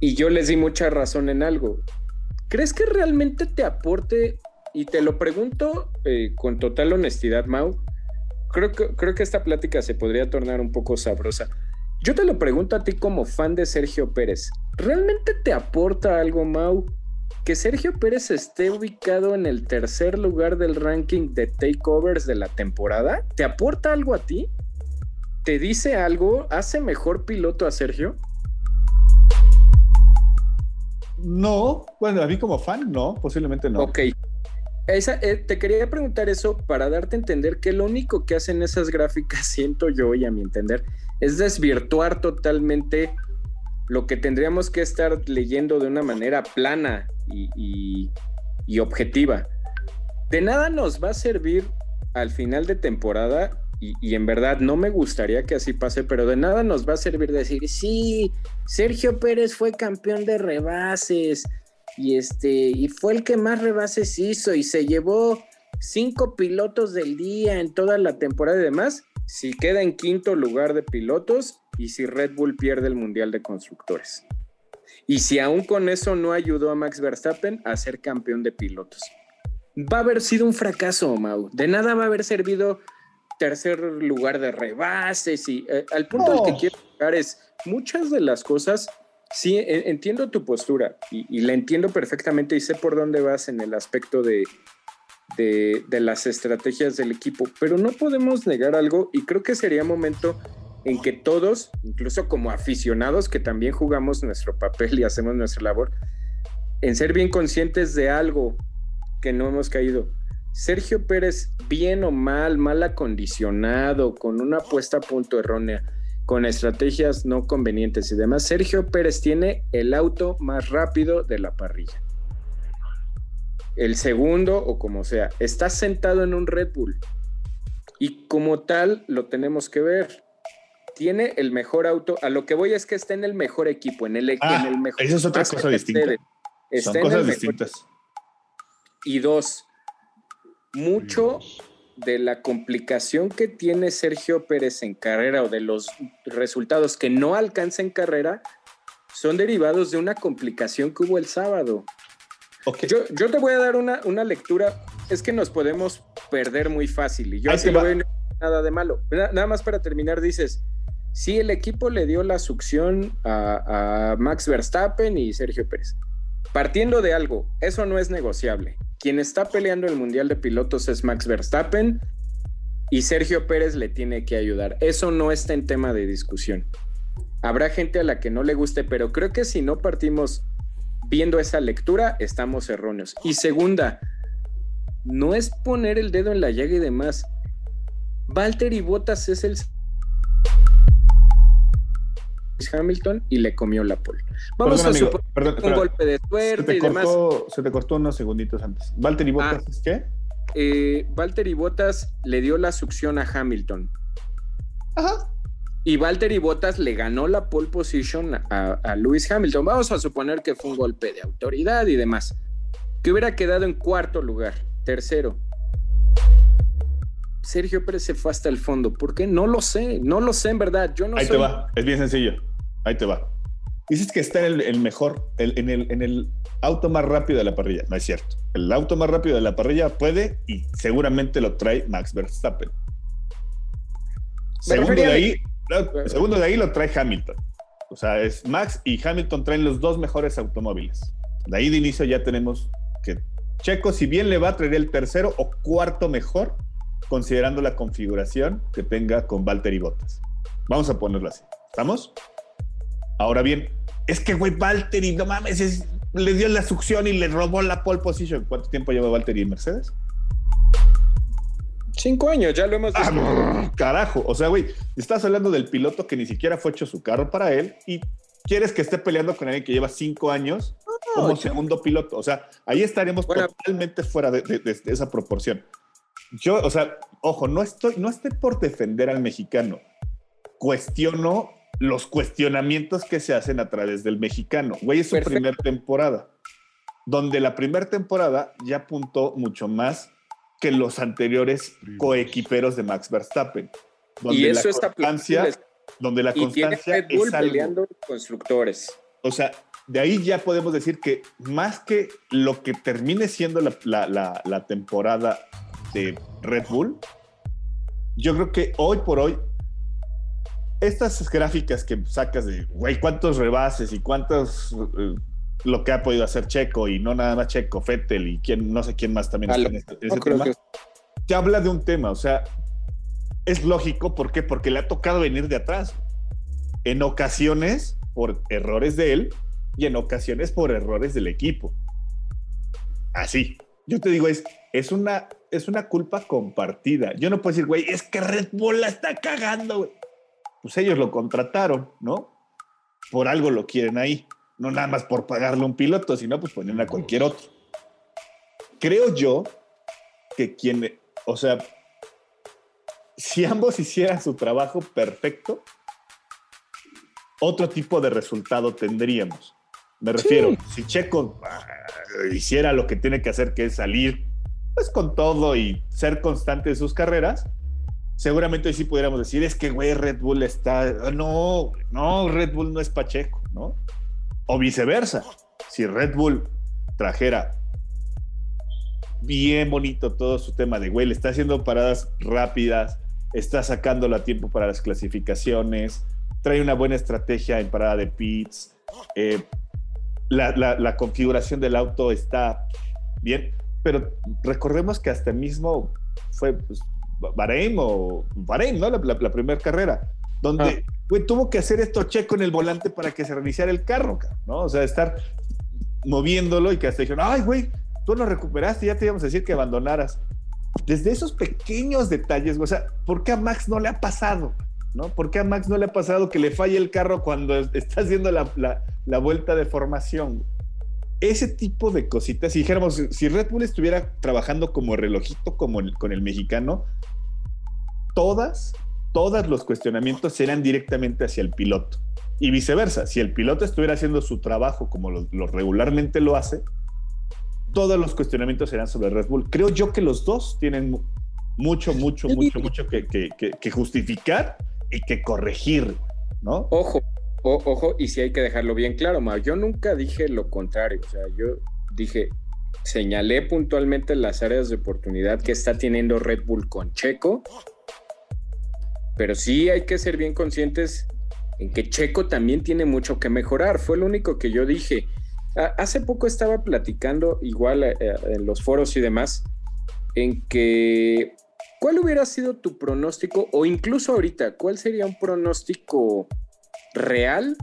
y yo les di mucha razón en algo. ¿Crees que realmente te aporte, y te lo pregunto eh, con total honestidad, Mau, creo que, creo que esta plática se podría tornar un poco sabrosa. Yo te lo pregunto a ti como fan de Sergio Pérez, ¿realmente te aporta algo, Mau, que Sergio Pérez esté ubicado en el tercer lugar del ranking de takeovers de la temporada, ¿te aporta algo a ti? ¿Te dice algo? ¿Hace mejor piloto a Sergio? No, bueno, a mí como fan, no, posiblemente no. Ok. Eh, te quería preguntar eso para darte a entender que lo único que hacen esas gráficas, siento yo y a mi entender, es desvirtuar totalmente lo que tendríamos que estar leyendo de una manera plana y, objetiva. De nada nos va a servir al final de temporada y, en verdad no me gustaría que así pase, pero de nada nos va a servir decir, sí, Sergio Pérez fue campeón de rebases y este, y fue el que más rebases hizo y se llevó cinco pilotos del día en toda la temporada y demás. Si queda en quinto lugar de pilotos y si Red Bull pierde el Mundial de Constructores. Y si aún con eso no ayudó a Max Verstappen a ser campeón de pilotos. Va a haber sido un fracaso, Mau. De nada va a haber servido tercer lugar de rebases y eh, al punto al que quiero llegar es muchas de las cosas, sí, entiendo tu postura y, y, la entiendo perfectamente y sé por dónde vas en el aspecto de, de, de las estrategias del equipo, pero no podemos negar algo y creo que sería momento en que todos, incluso como aficionados que también jugamos nuestro papel y hacemos nuestra labor, en ser bien conscientes de algo que no hemos caído. Sergio Pérez, bien o mal, mal acondicionado, con una puesta a punto errónea, con estrategias no convenientes y demás, Sergio Pérez tiene el auto más rápido de la parrilla. El segundo, o como sea, está sentado en un Red Bull. Y como tal, lo tenemos que ver tiene el mejor auto. A lo que voy es que está en el mejor equipo, en el, ah, mejor. Eso es otra cosa distinta. Son cosas distintas. Y dos, mucho de la complicación que tiene Sergio Pérez en carrera o de los resultados que no alcanza en carrera son derivados de una complicación que hubo el sábado. Yo, yo, te voy a dar una, una, lectura. Es que nos podemos perder muy fácil y yo no veo nada de malo. Nada más para terminar, dices, sí el equipo le dio la succión a, Max Verstappen y Sergio Pérez. Partiendo de algo, eso no es negociable. Quien está peleando el Mundial de Pilotos es Max Verstappen y Sergio Pérez le tiene que ayudar. Eso no está en tema de discusión. Habrá gente a la que no le guste, pero creo que si no partimos viendo esa lectura, estamos erróneos. Y segunda, no es poner el dedo en la llaga y demás. Valtteri Bottas es el Hamilton y le comió la pole. Vamos a suponer un golpe de suerte y demás. Se te cortó unos segunditos antes. ¿Valtteri Bottas ah, qué? Eh, Valtteri Bottas le dio la succión a Hamilton. Ajá. Y Valtteri Bottas le ganó la pole position a, a Lewis Hamilton. Vamos a suponer que fue un golpe de autoridad y demás. Que hubiera quedado en cuarto lugar, tercero. Sergio Pérez se fue hasta el fondo. ¿Por qué? No lo sé, no lo sé en verdad. Yo no Ahí te va, es bien sencillo. Ahí te va. Dices que está en el, mejor, en, el, en el auto más rápido de la parrilla. No es cierto. El auto más rápido de la parrilla puede y seguramente lo trae Max Verstappen. Segundo de, ahí, segundo de ahí lo trae Hamilton. O sea, es Max y Hamilton traen los dos mejores automóviles. De ahí de inicio ya tenemos que Checo, si bien le va a traer el tercero o cuarto mejor, considerando la configuración que tenga con Valtteri Bottas. Vamos a ponerlo así. ¿Estamos? Ahora bien, es que, güey, Valtteri, no mames, le dio la succión y le robó la pole position. ¿Cuánto tiempo lleva Valtteri en Mercedes? Cinco años, ya lo hemos visto. Ah, carajo, o sea, güey, estás hablando del piloto que ni siquiera fue hecho su carro para él y quieres que esté peleando con alguien que lleva cinco años como segundo piloto. O sea, ahí estaremos totalmente fuera de, esa proporción. Yo, o sea, ojo, no estoy, no estoy por defender al mexicano. Cuestiono los cuestionamientos que se hacen a través del mexicano. Güey, es su primera temporada, donde la primera temporada ya apuntó mucho más que los anteriores coequiperos de Max Verstappen. Donde y eso la está constancia, donde la constancia es peleando constructores. O sea, de ahí ya podemos decir que más que lo que termine siendo la, temporada de Red Bull, yo creo que hoy por hoy, estas gráficas que sacas de, güey, cuántos rebases y cuántos, eh, lo que ha podido hacer Checo y no nada más Checo, Fettel y quién, no sé quién más también está en este, ese tema, te habla de un tema, o sea, es lógico, ¿por qué? Porque le ha tocado venir de atrás. En ocasiones, por errores de él, y en ocasiones por errores del equipo. Así. Yo te digo, es, es, una, es una culpa compartida. Yo no puedo decir, güey, es que Red Bull la está cagando, güey. Pues ellos lo contrataron, ¿no? Por algo lo quieren ahí. No nada más por pagarle un piloto, sino pues ponerle a cualquier otro. Creo yo que quien, o sea, si ambos hicieran su trabajo perfecto, otro tipo de resultado tendríamos. Me refiero, si Checo ah, hiciera lo que tiene que hacer, que es salir pues con todo y ser constante en sus carreras, seguramente sí pudiéramos decir, es que, güey, Red Bull está... No, no, Red Bull no es Pacheco, ¿no? O viceversa. Si Red Bull trajera bien bonito todo su tema de, güey, le está haciendo paradas rápidas, está sacándolo a tiempo para las clasificaciones, trae una buena estrategia en parada de pits, eh, la, configuración del auto está bien, pero recordemos que hasta mismo fue pues, Bahrein o Bahrein, ¿no? La, primera carrera, donde ah. tuvo que hacer esto checo en el volante para que se reiniciara el carro, ¿no? O sea, estar moviéndolo y que hasta dijeron, ay, güey, tú lo recuperaste, ya te íbamos a decir que abandonaras. Desde esos pequeños detalles, o sea, ¿por qué a Max no le ha pasado? ¿no? ¿Por qué a Max no le ha pasado que le falle el carro cuando está haciendo la, vuelta de formación? Ese tipo de cositas, si dijéramos, si Red Bull estuviera trabajando como relojito como con el mexicano, todas, todos los cuestionamientos serán directamente hacia el piloto. Y viceversa, si el piloto estuviera haciendo su trabajo como lo, regularmente lo hace, todos los cuestionamientos serán sobre Red Bull. Creo yo que los dos tienen mucho, mucho, mucho, mucho que, que justificar y que corregir, ¿no? Ojo, ojo, y si hay que dejarlo bien claro, Ma, yo nunca dije lo contrario, o sea, yo dije, señalé puntualmente las áreas de oportunidad que está teniendo Red Bull con Checo, pero sí hay que ser bien conscientes en que Checo también tiene mucho que mejorar, fue lo único que yo dije. Hace poco estaba platicando igual eh, en los foros y demás, en que ¿Cuál hubiera sido tu pronóstico o incluso ahorita, cuál sería un pronóstico real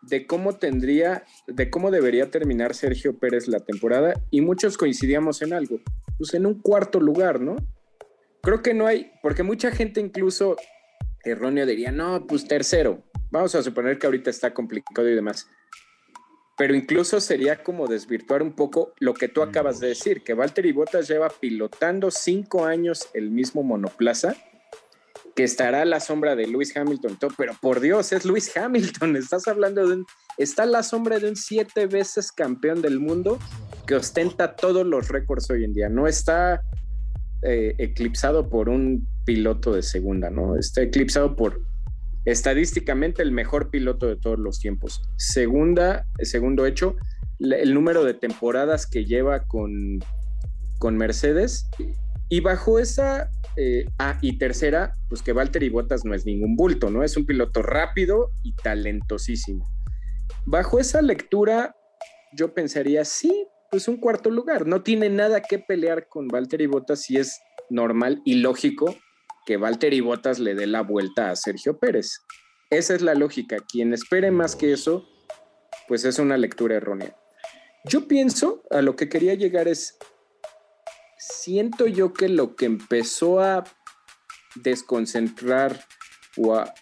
de cómo tendría, de cómo debería terminar Sergio Pérez la temporada? Y muchos coincidíamos en algo, pues en un cuarto lugar, ¿no? Creo que no hay, porque mucha gente incluso erróneo diría, no, pues tercero, vamos a suponer que ahorita está complicado y demás, pero incluso sería como desvirtuar un poco lo que tú acabas de decir, que Valtteri Bottas lleva pilotando cinco años el mismo monoplaza, que estará a la sombra de Lewis Hamilton, pero por Dios, es Lewis Hamilton, estás hablando de un, está a la sombra de un siete veces campeón del mundo que ostenta todos los récords hoy en día, no está eh, eclipsado por un piloto de segunda, ¿no? Está eclipsado por estadísticamente el mejor piloto de todos los tiempos. Segunda, segundo hecho, el número de temporadas que lleva con, con Mercedes. Y bajo esa, eh, ah, y tercera, pues que Valtteri Bottas no es ningún bulto, ¿no? Es un piloto rápido y talentosísimo. Bajo esa lectura, yo pensaría, sí, pues un cuarto lugar. No tiene nada que pelear con Valtteri Bottas y es normal y lógico que Valtteri Bottas le dé la vuelta a Sergio Pérez. Esa es la lógica. Quien espere más que eso, pues es una lectura errónea. Yo pienso, a lo que quería llegar es, siento yo que lo que empezó a desconcentrar o a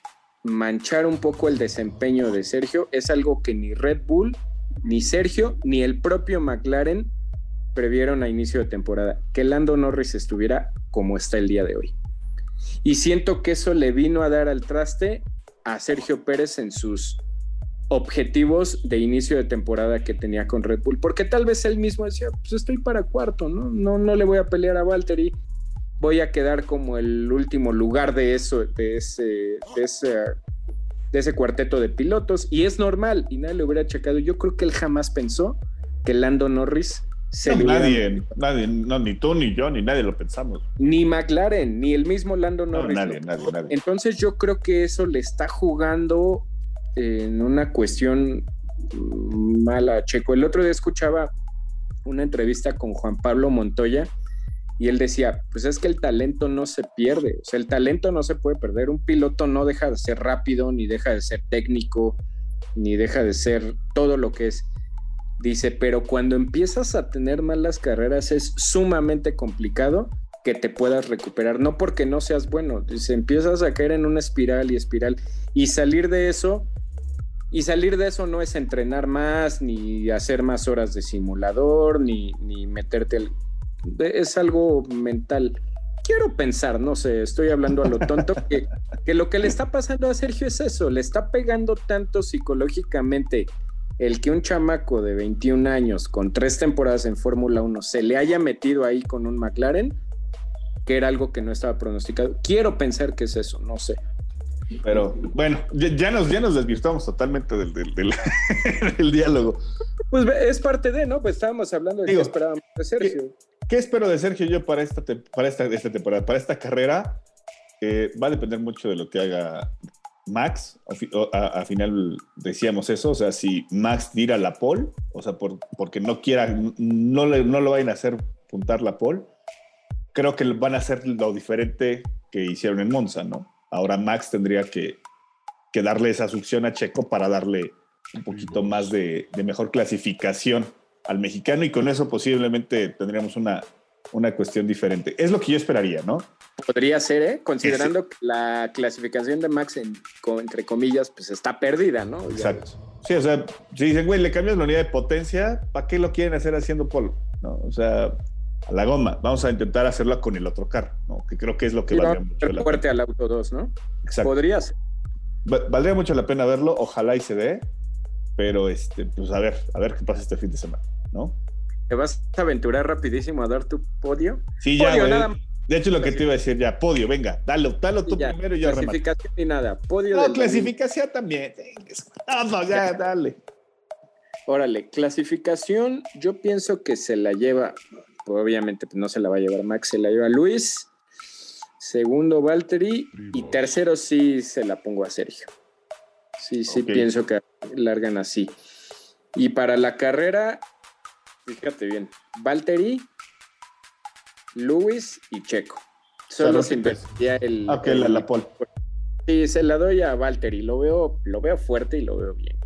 manchar un poco el desempeño de Sergio es algo que ni Red Bull, ni Sergio, ni el propio McLaren previeron a inicio de temporada, que Lando Norris estuviera como está el día de hoy. Y siento que eso le vino a dar al traste a Sergio Pérez en sus objetivos de inicio de temporada que tenía con Red Bull, porque tal vez él mismo decía, pues estoy para cuarto, ¿no? No, no le voy a pelear a Valtteri, voy a quedar como el último lugar de eso, de ese, de ese, de ese cuarteto de pilotos, y es normal, y nadie le hubiera checado. Yo creo que él jamás pensó que Lando Norris nadie, nadie, no, ni tú, ni yo, ni nadie lo pensamos. Ni McLaren, ni el mismo Lando Norris. nadie, nadie, nadie. Entonces yo creo que eso le está jugando en una cuestión mala a Checo. El otro día escuchaba una entrevista con Juan Pablo Montoya y él decía, pues es que el talento no se pierde, o sea, el talento no se puede perder, un piloto no deja de ser rápido, ni deja de ser técnico, ni deja de ser todo lo que es. Dice, pero cuando empiezas a tener malas carreras es sumamente complicado que te puedas recuperar, no porque no seas bueno, dice, empiezas a caer en una espiral y espiral y salir de eso, y salir de eso no es entrenar más, ni hacer más horas de simulador, ni, ni meterte. Es algo mental. Quiero pensar, no sé, estoy hablando a lo tonto, que, que lo que le está pasando a Sergio es eso, le está pegando tanto psicológicamente el que un chamaco de 21 años con tres temporadas en Fórmula 1 se le haya metido ahí con un McLaren, que era algo que no estaba pronosticado. Quiero pensar que es eso, no sé. Pero bueno, ya, nos, ya nos desvirtuamos totalmente del, del, diálogo. Pues es parte de, ¿no? Pues estábamos hablando de qué esperábamos de Sergio. ¿Qué, espero de Sergio yo para esta, para esta, temporada? Para esta carrera, va a depender mucho de lo que haga Max, a, final decíamos eso, o sea, si Max tira la pole, o sea, por, porque no quiera, no, le, no lo vayan a hacer puntar la pole, creo que van a hacer lo diferente que hicieron en Monza, ¿no? Ahora Max tendría que, que darle esa succión a Checo para darle un poquito más de, de mejor clasificación al mexicano y con eso posiblemente tendríamos una, una cuestión diferente. Es lo que yo esperaría, ¿no? Podría ser, ¿eh? Considerando que la clasificación de Max, entre comillas, pues está perdida, ¿no? Exacto. Sí, o sea, si dicen, güey, le cambias la unidad de potencia, ¿para qué lo quieren hacer haciendo polo? ¿No? O sea, a la goma. Vamos a intentar hacerlo con el otro carro, ¿no? Que creo que es lo que valdría mucho la fuerte al auto 2, ¿no? Exacto. Podría ser. Valdría mucho la pena verlo, ojalá y se dé, pero este, pues a ver, a ver qué pasa este fin de semana, ¿no? ¿Te vas a aventurar rapidísimo a dar tu podio? Sí, ya, De hecho, lo que te iba a decir ya, podio, venga, dalo, dalo tú primero y yo Clasificación y nada, podio. No, clasificación también. No, ya, dale. Órale, clasificación, yo pienso que se la lleva, pues obviamente no se la va a llevar Max, se la lleva Luis, segundo Valtteri y tercero sí se la pongo a Sergio. Sí, sí, pienso que largan así. Y para la carrera, Fíjate bien. Valtteri, Luis y Checo. Solo se invertiría el. Ok, la, la pole. Sí, se la doy a Valtteri. Lo veo, lo veo fuerte y lo veo bien.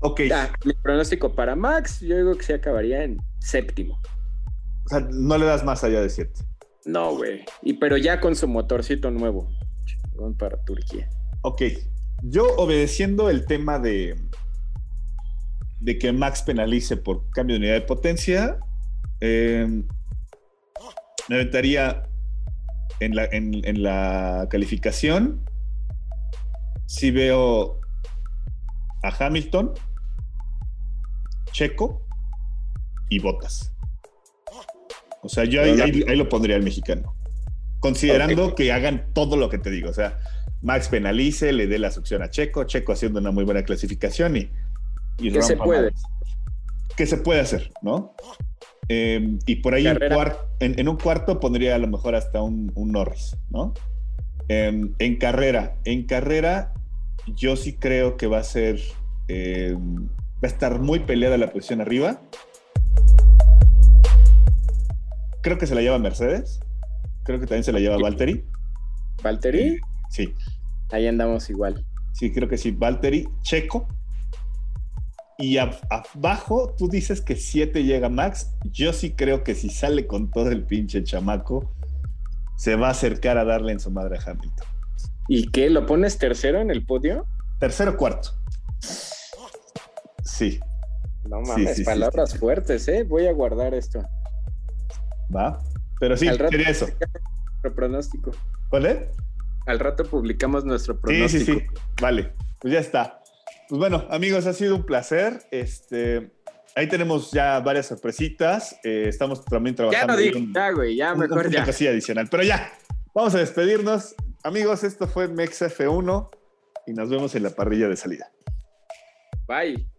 Ok. mi pronóstico para Max, yo digo que se acabaría en séptimo. O sea, no le das más allá de siete. No, güey. Y pero ya con su motorcito nuevo. Para Turquía. Ok, yo obedeciendo el tema de, de que Max penalice por cambio de unidad de potencia, em, me aventaría en la, en, la calificación. Si veo a Hamilton, Checo y Botas. O sea, yo ahí, lo pondría el mexicano. Considerando que hagan todo lo que te digo. O sea, Max penalice, le dé la succión a Checo, Checo haciendo una muy buena clasificación y, y que se puede. Que se puede hacer, ¿no? Em, y por ahí en, un cuarto pondría a lo mejor hasta un, Norris, ¿no? Em, en carrera, en carrera yo sí creo que va a ser, em, va a estar muy peleada la posición arriba. Creo que se la lleva Mercedes, creo que también se la lleva Valtteri. ¿Valtteri? Sí. Ahí andamos igual. Sí, creo que sí. Valtteri, Checo. Y abajo tú dices que 7 llega Max. Yo sí creo que si sale con todo el pinche chamaco, se va a acercar a darle en su madre a Hamilton. ¿Y qué? ¿Lo pones tercero en el podio? Tercero cuarto. Sí. No mames, palabras fuertes, ¿eh? Voy a guardar esto. Va. Pero sí, sería eso. Nuestro pronóstico. ¿Cuál es? Al rato publicamos nuestro pronóstico. Sí, sí, sí. Vale, pues ya está. Pues bueno, amigos, ha sido un placer. Este, ahí tenemos ya varias sorpresitas. Eh, estamos también trabajando. Ya no digo, ya, güey, ya mejor ya. cosilla adicional. Pero ya, vamos a despedirnos. Amigos, esto fue MexF1 y nos vemos en la parrilla de salida. Bye.